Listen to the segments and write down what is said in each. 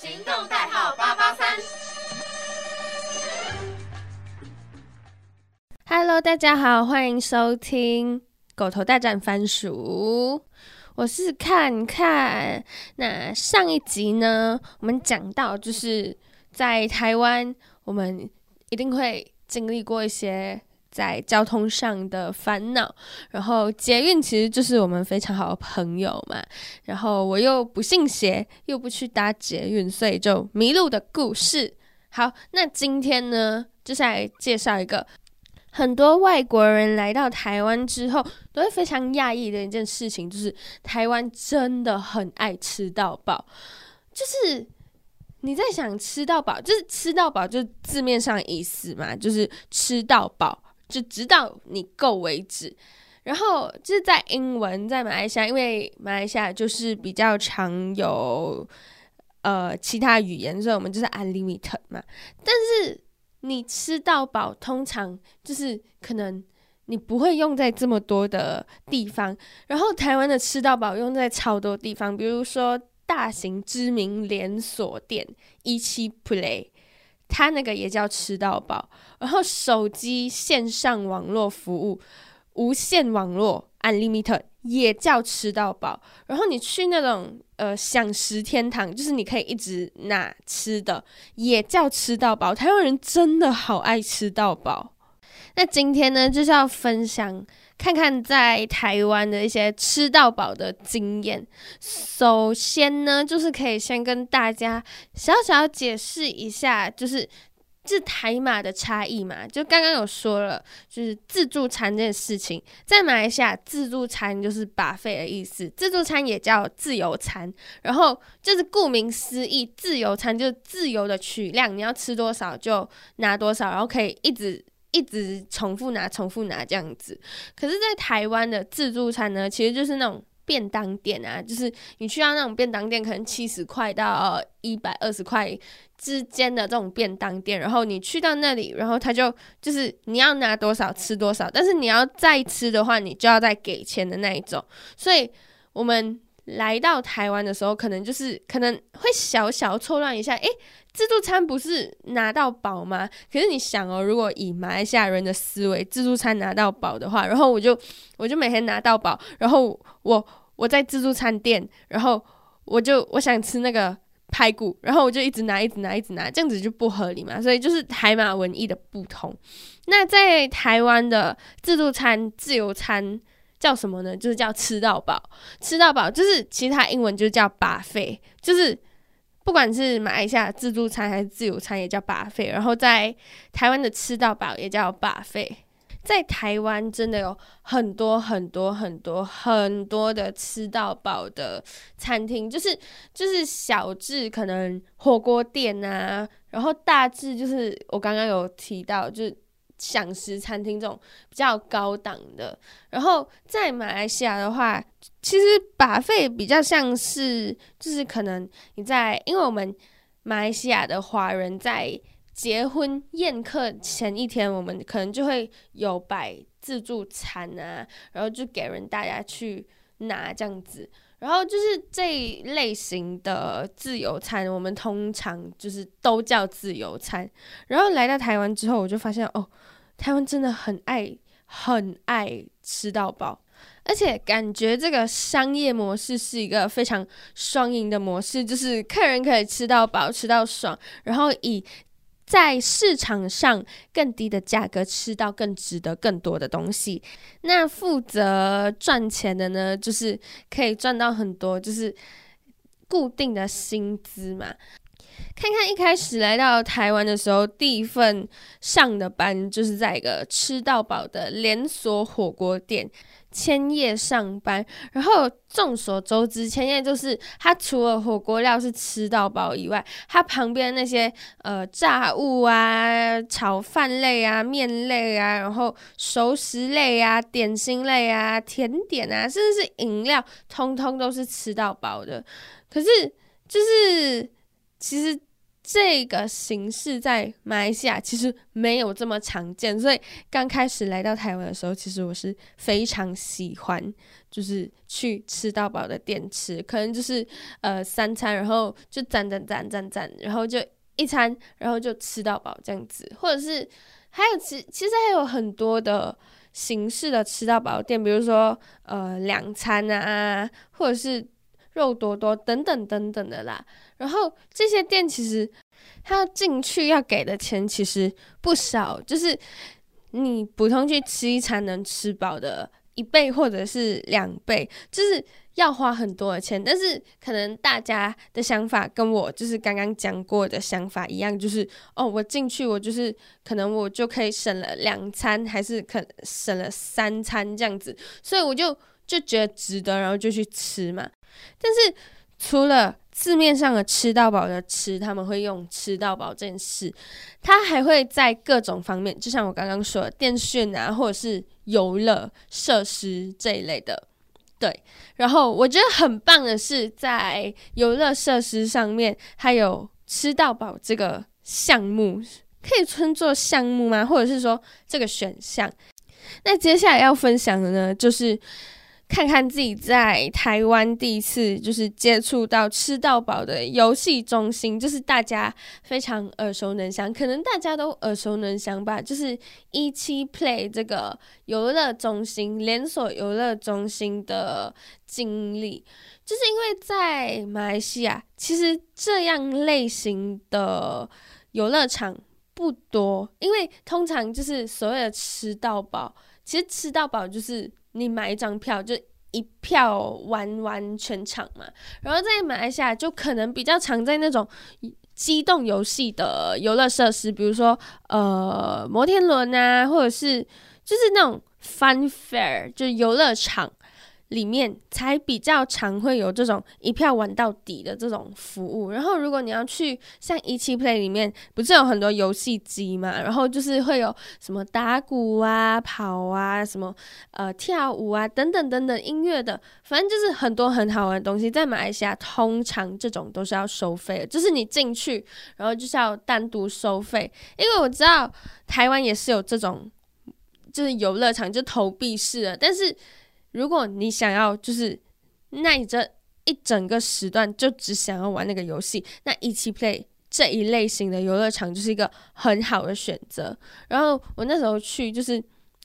行动代号八八三。Hello，大家好，欢迎收听《狗头大战番薯》。我是看看。那上一集呢，我们讲到就是在台湾，我们一定会经历过一些在交通上的烦恼。然后捷运其实就是我们非常好的朋友嘛。然后我又不信邪，又不去搭捷运，所以就迷路的故事。好，那今天呢，就是来介绍一个。很多外国人来到台湾之后，都会非常讶异的一件事情，就是台湾真的很爱吃到饱。就是你在想吃到饱，就是吃到饱，就字面上意思嘛，就是吃到饱，就直到你够为止。然后就是在英文，在马来西亚，因为马来西亚就是比较常有呃其他语言，所以我们就是 unlimited 嘛。但是你吃到饱，通常就是可能你不会用在这么多的地方，然后台湾的吃到饱用在超多地方，比如说大型知名连锁店一七 Play，他那个也叫吃到饱，然后手机线上网络服务无线网络 Unlimited 也叫吃到饱，然后你去那种。呃，享食天堂就是你可以一直拿吃的，也叫吃到饱。台湾人真的好爱吃到饱。那今天呢，就是要分享看看在台湾的一些吃到饱的经验。首先呢，就是可以先跟大家小小解释一下，就是。是台马的差异嘛？就刚刚有说了，就是自助餐这件事情，在马来西亚自助餐就是把费的意思，自助餐也叫自由餐，然后就是顾名思义，自由餐就是自由的取量，你要吃多少就拿多少，然后可以一直一直重复拿、重复拿这样子。可是，在台湾的自助餐呢，其实就是那种。便当店啊，就是你去到那种便当店，可能七十块到一百二十块之间的这种便当店，然后你去到那里，然后他就就是你要拿多少吃多少，但是你要再吃的话，你就要再给钱的那一种。所以我们来到台湾的时候，可能就是可能会小小错乱一下，诶，自助餐不是拿到宝吗？可是你想哦，如果以马来西亚人的思维，自助餐拿到宝的话，然后我就我就每天拿到宝，然后我。我在自助餐店，然后我就我想吃那个排骨，然后我就一直拿，一直拿，一直拿，这样子就不合理嘛。所以就是海马文艺的不同。那在台湾的自助餐、自由餐叫什么呢？就是叫吃到饱，吃到饱就是其他英文就叫把费，就是不管是马来西亚自助餐还是自由餐也叫把费，然后在台湾的吃到饱也叫把费。在台湾真的有很多很多很多很多的吃到饱的餐厅，就是就是小至可能火锅店啊，然后大致就是我刚刚有提到，就是享食餐厅这种比较高档的。然后在马来西亚的话，其实把费比较像是就是可能你在，因为我们马来西亚的华人在。结婚宴客前一天，我们可能就会有摆自助餐啊，然后就给人大家去拿这样子。然后就是这一类型的自由餐，我们通常就是都叫自由餐。然后来到台湾之后，我就发现哦，台湾真的很爱很爱吃到饱，而且感觉这个商业模式是一个非常双赢的模式，就是客人可以吃到饱、吃到爽，然后以在市场上更低的价格吃到更值得更多的东西，那负责赚钱的呢，就是可以赚到很多，就是固定的薪资嘛。看看一开始来到台湾的时候，第一份上的班就是在一个吃到饱的连锁火锅店千叶上班。然后众所周知，千叶就是它除了火锅料是吃到饱以外，它旁边那些呃炸物啊、炒饭类啊、面类啊，然后熟食类啊、点心类啊、甜点啊，甚至是饮料，通通都是吃到饱的。可是就是。其实这个形式在马来西亚其实没有这么常见，所以刚开始来到台湾的时候，其实我是非常喜欢，就是去吃到饱的店吃，可能就是呃三餐，然后就攒攒攒攒攒，然后就一餐，然后就吃到饱这样子，或者是还有其其实还有很多的形式的吃到饱店，比如说呃两餐啊，或者是。肉多多等等等等的啦，然后这些店其实他进去要给的钱其实不少，就是你普通去吃一餐能吃饱的一倍或者是两倍，就是要花很多的钱。但是可能大家的想法跟我就是刚刚讲过的想法一样，就是哦，我进去我就是可能我就可以省了两餐，还是可省了三餐这样子，所以我就就觉得值得，然后就去吃嘛。但是除了字面上的吃到饱的吃，他们会用吃到饱这件事，他还会在各种方面，就像我刚刚说的电讯啊，或者是游乐设施这一类的，对。然后我觉得很棒的是，在游乐设施上面还有吃到饱这个项目，可以称作项目吗？或者是说这个选项？那接下来要分享的呢，就是。看看自己在台湾第一次就是接触到吃到饱的游戏中心，就是大家非常耳熟能详，可能大家都耳熟能详吧。就是一期 Play 这个游乐中心连锁游乐中心的经历，就是因为在马来西亚，其实这样类型的游乐场不多，因为通常就是所谓的吃到饱，其实吃到饱就是。你买一张票就一票玩完全场嘛，然后再马来西亚就可能比较常在那种机动游戏的游乐设施，比如说呃摩天轮啊，或者是就是那种 fun fair 就游乐场。里面才比较常会有这种一票玩到底的这种服务。然后，如果你要去像一期 Play 里面，不是有很多游戏机嘛？然后就是会有什么打鼓啊、跑啊、什么呃跳舞啊等等等等音乐的，反正就是很多很好玩的东西。在马来西亚，通常这种都是要收费的，就是你进去，然后就是要单独收费。因为我知道台湾也是有这种，就是游乐场就投币式的，但是。如果你想要就是那你这一整个时段就只想要玩那个游戏，那一起 play 这一类型的游乐场就是一个很好的选择。然后我那时候去，就是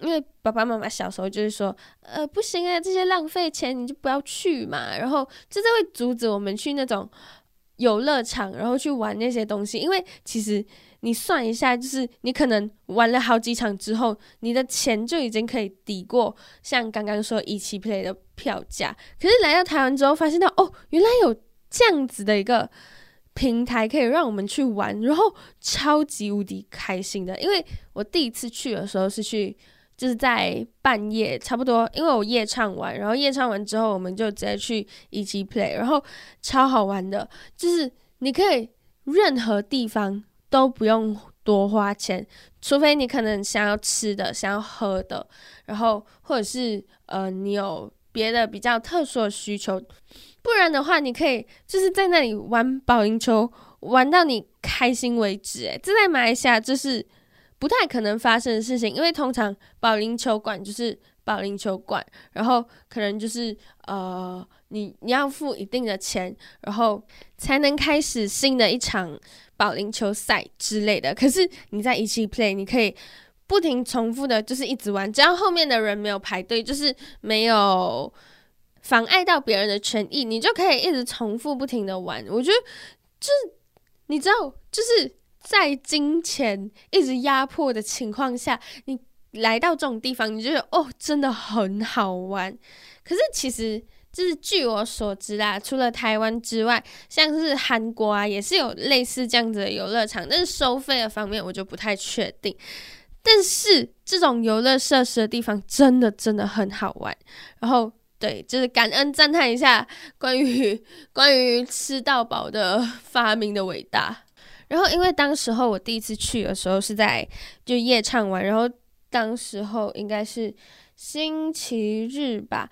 因为爸爸妈妈小时候就是说，呃，不行啊，这些浪费钱，你就不要去嘛。然后这就会阻止我们去那种游乐场，然后去玩那些东西，因为其实。你算一下，就是你可能玩了好几场之后，你的钱就已经可以抵过像刚刚说一起 play 的票价。可是来到台湾之后，发现到哦，原来有这样子的一个平台可以让我们去玩，然后超级无敌开心的。因为我第一次去的时候是去，就是在半夜差不多，因为我夜唱完，然后夜唱完之后，我们就直接去一起 play，然后超好玩的，就是你可以任何地方。都不用多花钱，除非你可能想要吃的、想要喝的，然后或者是呃你有别的比较特殊的需求，不然的话，你可以就是在那里玩保龄球，玩到你开心为止。诶，这在马来西亚就是不太可能发生的事情，因为通常保龄球馆就是保龄球馆，然后可能就是呃你你要付一定的钱，然后才能开始新的一场。保龄球赛之类的，可是你在一起 play，你可以不停重复的，就是一直玩，只要后面的人没有排队，就是没有妨碍到别人的权益，你就可以一直重复不停的玩。我觉得就是你知道，就是在金钱一直压迫的情况下，你来到这种地方，你就觉得哦，真的很好玩。可是其实。就是据我所知啦，除了台湾之外，像是韩国啊，也是有类似这样子的游乐场，但是收费的方面我就不太确定。但是这种游乐设施的地方真的真的很好玩。然后对，就是感恩赞叹一下关于关于吃到饱的发明的伟大。然后因为当时候我第一次去的时候是在就夜唱完，然后当时候应该是星期日吧。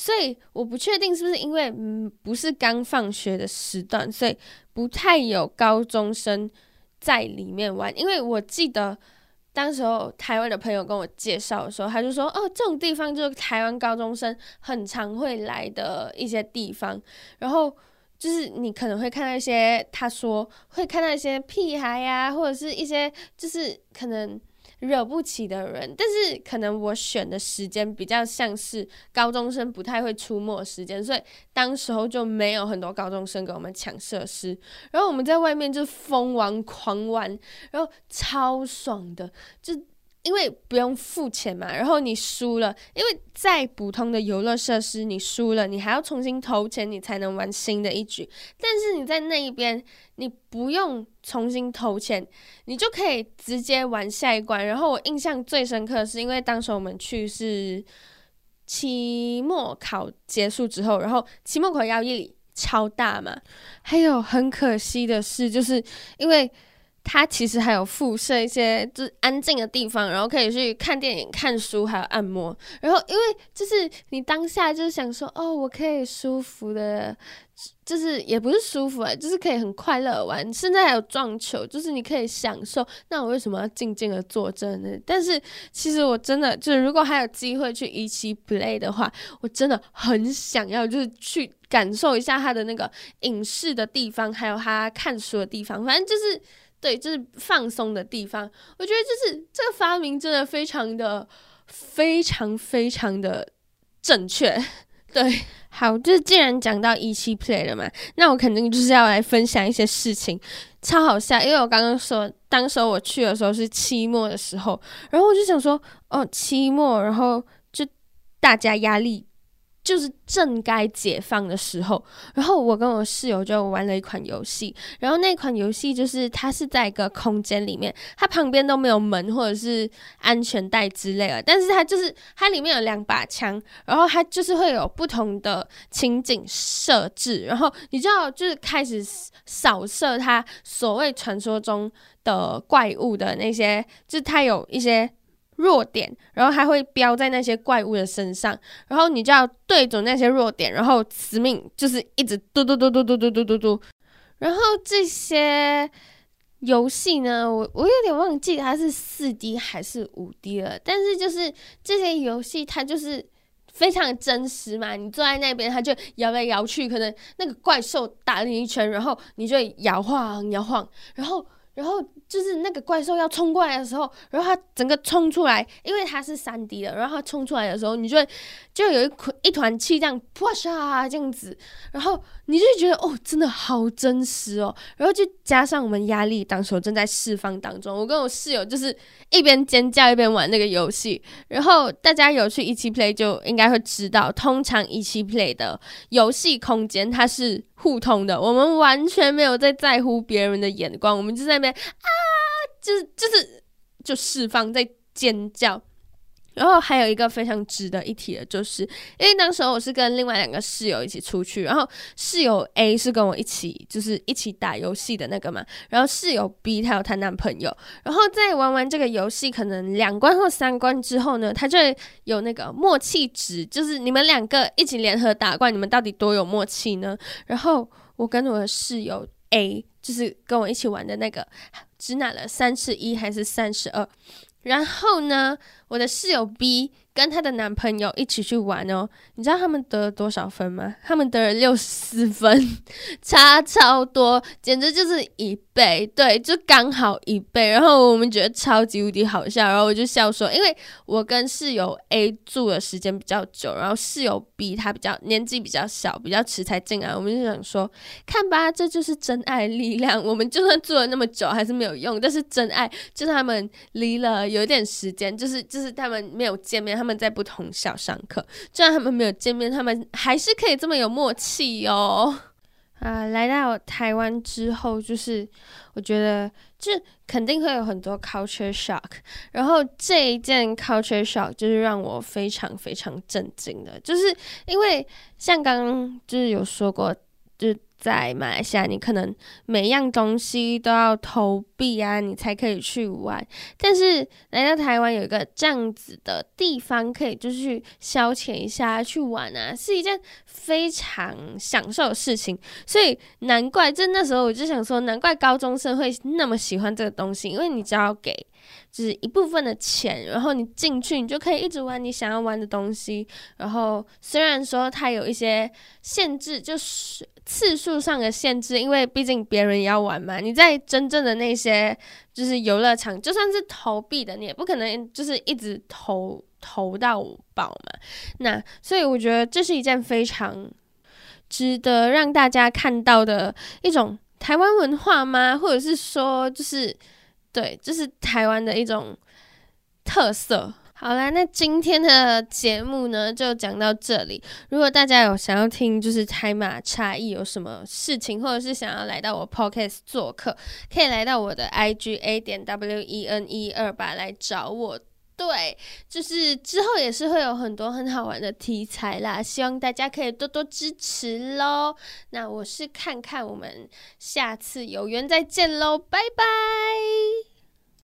所以我不确定是不是因为嗯不是刚放学的时段，所以不太有高中生在里面玩。因为我记得当时候台湾的朋友跟我介绍的时候，他就说哦，这种地方就是台湾高中生很常会来的一些地方，然后。就是你可能会看到一些，他说会看到一些屁孩呀，或者是一些就是可能惹不起的人，但是可能我选的时间比较像是高中生不太会出没时间，所以当时候就没有很多高中生给我们抢设施，然后我们在外面就疯玩狂玩，然后超爽的，就。因为不用付钱嘛，然后你输了，因为再普通的游乐设施，你输了，你还要重新投钱，你才能玩新的一局。但是你在那一边，你不用重新投钱，你就可以直接玩下一关。然后我印象最深刻的是，因为当时我们去是期末考结束之后，然后期末考压力超大嘛。还有很可惜的是，就是因为。它其实还有附设一些就是安静的地方，然后可以去看电影、看书，还有按摩。然后因为就是你当下就是想说，哦，我可以舒服的，就是也不是舒服啊，就是可以很快乐玩。现在还有撞球，就是你可以享受。那我为什么要静静的坐着呢？但是其实我真的就是，如果还有机会去一起 play 的话，我真的很想要，就是去感受一下他的那个影视的地方，还有他看书的地方，反正就是。对，就是放松的地方。我觉得就是这个发明真的非常的、非常、非常的正确。对，好，就是既然讲到一期 play 了嘛，那我肯定就是要来分享一些事情，超好笑。因为我刚刚说，当时我去的时候是期末的时候，然后我就想说，哦，期末，然后就大家压力。就是正该解放的时候，然后我跟我室友就玩了一款游戏，然后那款游戏就是它是在一个空间里面，它旁边都没有门或者是安全带之类的，但是它就是它里面有两把枪，然后它就是会有不同的情景设置，然后你就要就是开始扫射它所谓传说中的怪物的那些，就是它有一些。弱点，然后还会标在那些怪物的身上，然后你就要对准那些弱点，然后死命就是一直嘟嘟嘟嘟嘟嘟嘟嘟嘟。然后这些游戏呢，我我有点忘记它是四 D 还是五 D 了，但是就是这些游戏它就是非常真实嘛，你坐在那边，它就摇来摇去，可能那个怪兽打了你一拳，然后你就摇晃摇晃，然后。然后就是那个怪兽要冲过来的时候，然后它整个冲出来，因为它是三 D 的，然后它冲出来的时候，你就就有一捆一团气这样扑啊这样子，然后你就觉得哦，真的好真实哦。然后就加上我们压力当时正在释放当中，我跟我室友就是一边尖叫一边玩那个游戏。然后大家有去一起 play 就应该会知道，通常一起 play 的游戏空间它是。互通的，我们完全没有在在乎别人的眼光，我们就在那边啊，就是就是就释放在尖叫。然后还有一个非常值得一提的，就是因为当时候我是跟另外两个室友一起出去，然后室友 A 是跟我一起就是一起打游戏的那个嘛，然后室友 B 她有她男朋友，然后在玩完这个游戏可能两关或三关之后呢，他就有那个默契值，就是你们两个一起联合打怪，你们到底多有默契呢？然后我跟我的室友 A 就是跟我一起玩的那个，只拿了三十一还是三十二？然后呢，我的室友 B 跟她的男朋友一起去玩哦，你知道他们得了多少分吗？他们得了六十四分，差超多，简直就是一。倍对，就刚好一倍，然后我们觉得超级无敌好笑，然后我就笑说，因为我跟室友 A 住的时间比较久，然后室友 B 他比较年纪比较小，比较迟才进来，我们就想说，看吧，这就是真爱力量。我们就算住了那么久还是没有用，但是真爱就是他们离了有点时间，就是就是就是他们没有见面，他们在不同校上课，就算他们没有见面，他们还是可以这么有默契哦。啊，来到台湾之后，就是我觉得，就肯定会有很多 culture shock。然后这一件 culture shock 就是让我非常非常震惊的，就是因为像刚刚就是有说过，就在马来西亚，你可能每样东西都要投币啊，你才可以去玩。但是来到台湾有一个这样子的地方，可以就是去消遣一下，去玩啊，是一件非常享受的事情。所以难怪，就那时候我就想说，难怪高中生会那么喜欢这个东西，因为你只要给。就是一部分的钱，然后你进去，你就可以一直玩你想要玩的东西。然后虽然说它有一些限制，就是次数上的限制，因为毕竟别人也要玩嘛。你在真正的那些就是游乐场，就算是投币的，你也不可能就是一直投投到爆嘛。那所以我觉得这是一件非常值得让大家看到的一种台湾文化吗？或者是说就是。对，这是台湾的一种特色。好啦，那今天的节目呢，就讲到这里。如果大家有想要听，就是台马差异有什么事情，或者是想要来到我 podcast 做客，可以来到我的 IG A 点 W E N 一二八来找我。对，就是之后也是会有很多很好玩的题材啦，希望大家可以多多支持喽。那我是看看，我们下次有缘再见喽，拜拜。